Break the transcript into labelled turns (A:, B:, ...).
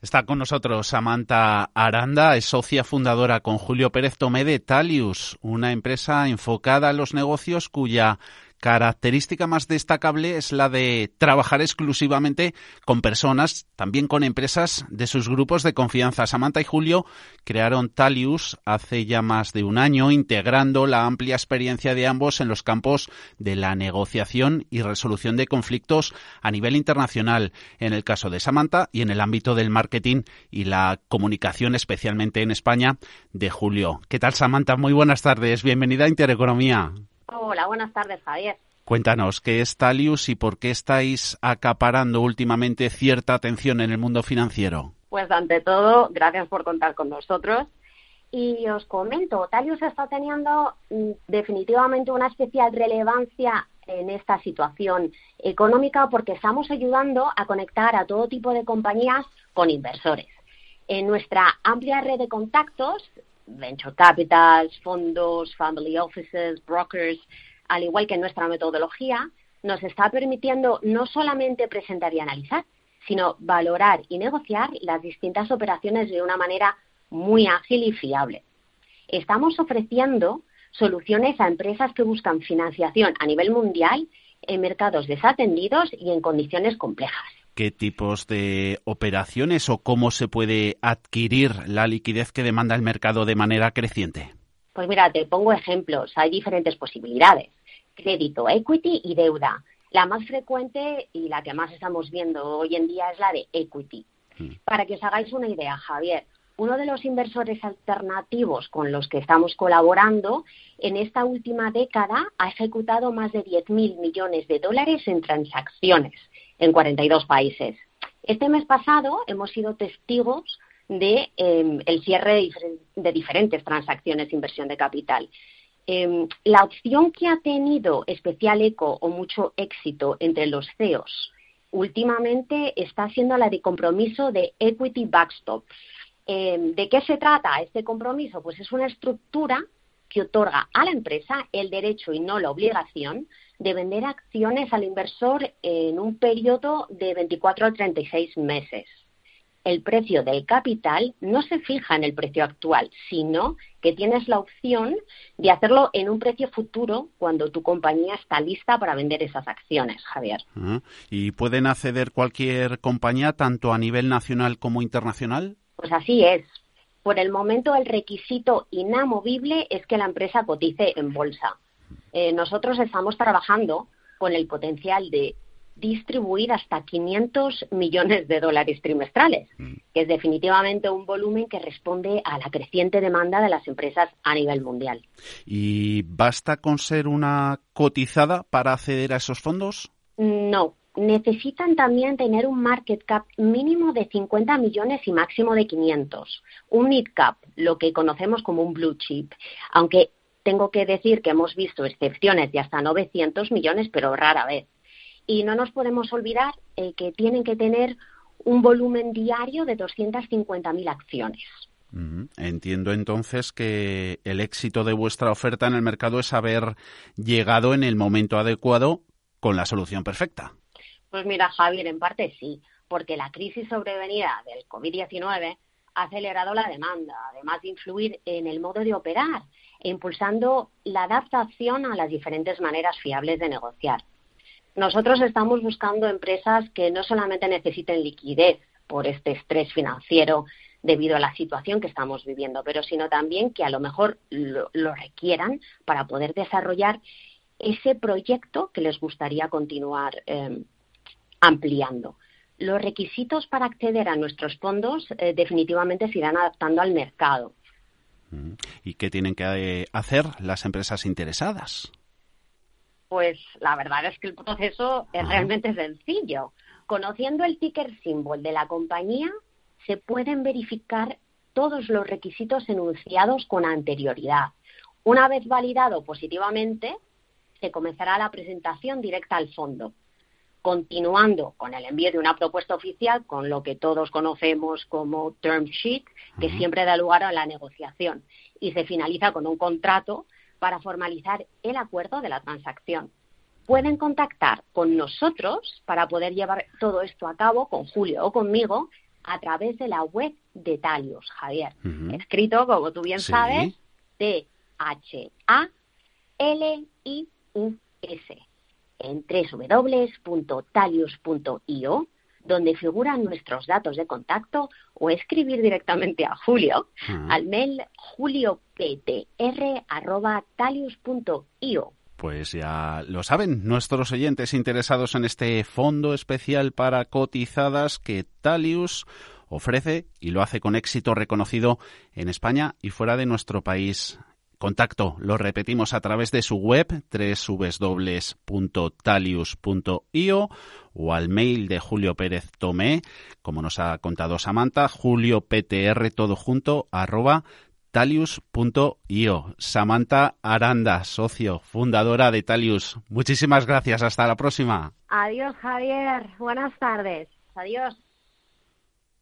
A: Está con nosotros Samantha Aranda, es socia fundadora con Julio Pérez Tomé de Talius, una empresa enfocada a los negocios cuya característica más destacable es la de trabajar exclusivamente con personas, también con empresas de sus grupos de confianza. Samantha y Julio crearon Talius hace ya más de un año, integrando la amplia experiencia de ambos en los campos de la negociación y resolución de conflictos a nivel internacional, en el caso de Samantha y en el ámbito del marketing y la comunicación, especialmente en España, de Julio. ¿Qué tal, Samantha? Muy buenas tardes. Bienvenida a Intereconomía.
B: Hola, buenas tardes, Javier.
A: Cuéntanos, ¿qué es Talius y por qué estáis acaparando últimamente cierta atención en el mundo financiero?
B: Pues ante todo, gracias por contar con nosotros. Y os comento, Talius está teniendo mm, definitivamente una especial relevancia en esta situación económica porque estamos ayudando a conectar a todo tipo de compañías con inversores. En nuestra amplia red de contactos venture capitals, fondos, family offices, brokers, al igual que nuestra metodología, nos está permitiendo no solamente presentar y analizar, sino valorar y negociar las distintas operaciones de una manera muy ágil y fiable. Estamos ofreciendo soluciones a empresas que buscan financiación a nivel mundial en mercados desatendidos y en condiciones complejas
A: qué tipos de operaciones o cómo se puede adquirir la liquidez que demanda el mercado de manera creciente?
B: Pues mira, te pongo ejemplos. Hay diferentes posibilidades. Crédito, equity y deuda. La más frecuente y la que más estamos viendo hoy en día es la de equity. Hmm. Para que os hagáis una idea, Javier, uno de los inversores alternativos con los que estamos colaborando en esta última década ha ejecutado más de 10.000 millones de dólares en transacciones en 42 países. Este mes pasado hemos sido testigos de em, el cierre de, diferentes transacciones de inversión de capital. Em, la opción que ha tenido especial eco o mucho éxito entre los CEOs últimamente está siendo la de compromiso de equity backstop. Em, ¿De qué se trata este compromiso? Pues es una estructura que otorga a la empresa el derecho y no la obligación de vender acciones al inversor en un periodo de 24 a 36 meses. El precio del capital no se fija en el precio actual, sino que tienes la opción de hacerlo en un precio futuro cuando tu compañía está lista para vender esas acciones, Javier.
A: ¿Y pueden acceder cualquier compañía, tanto a nivel nacional como internacional?
B: Pues así es. Por el momento, el requisito inamovible es que la empresa cotice en bolsa. Eh, nosotros estamos trabajando con el potencial de distribuir hasta 500 millones de dólares trimestrales, mm. que es definitivamente un volumen que responde a la creciente demanda de las empresas a nivel mundial.
A: ¿Y basta con ser una cotizada para acceder a esos fondos?
B: No, necesitan también tener un market cap mínimo de 50 millones y máximo de 500. Un mid cap, lo que conocemos como un blue chip, aunque tengo que decir que hemos visto excepciones de hasta 900 millones, pero rara vez. Y no nos podemos olvidar eh, que tienen que tener un volumen diario de 250.000 acciones.
A: Entiendo entonces que el éxito de vuestra oferta en el mercado es haber llegado en el momento adecuado con la solución perfecta.
B: Pues mira, Javier, en parte sí, porque la crisis sobrevenida del COVID-19 ha acelerado la demanda, además de influir en el modo de operar e impulsando la adaptación a las diferentes maneras fiables de negociar. Nosotros estamos buscando empresas que no solamente necesiten liquidez por este estrés financiero debido a la situación que estamos viviendo, pero sino también que a lo mejor lo, requieran para poder desarrollar ese proyecto que les gustaría continuar em, ampliando. Los requisitos para acceder a nuestros fondos eh, definitivamente se irán adaptando al mercado.
A: ¿Y qué tienen que eh, hacer las empresas interesadas?
B: Pues la verdad es que el proceso es realmente sencillo. Conociendo el ticker symbol de la compañía, se pueden verificar todos los requisitos enunciados con anterioridad. Una vez validado positivamente, se comenzará la presentación directa al fondo continuando con el envío de una propuesta oficial, con lo que todos conocemos como term sheet, que siempre da lugar a la negociación y se finaliza con un contrato para formalizar el acuerdo de la transacción. Pueden contactar con nosotros para poder llevar todo esto a cabo, con Julio o conmigo, a través de la web de Talius, Javier. Escrito, como tú bien sabes, T-H-A-L-I-U-S en www.talius.io donde figuran nuestros datos de contacto o escribir directamente a Julio al mail julioptr.talius.io.
A: Pues ya lo saben nuestros oyentes interesados en este fondo especial para cotizadas que Talius ofrece y lo hace con éxito reconocido en España y fuera de nuestro país. Contacto, lo repetimos a través de su web www.talius.io o al mail de Julio Pérez Tomé, como nos ha contado Samantha, julioptr todo junto arroba talius.io. Samantha Aranda, socio, fundadora de Talius. Muchísimas gracias. Hasta la próxima.
B: Adiós, Javier. Buenas tardes. Adiós.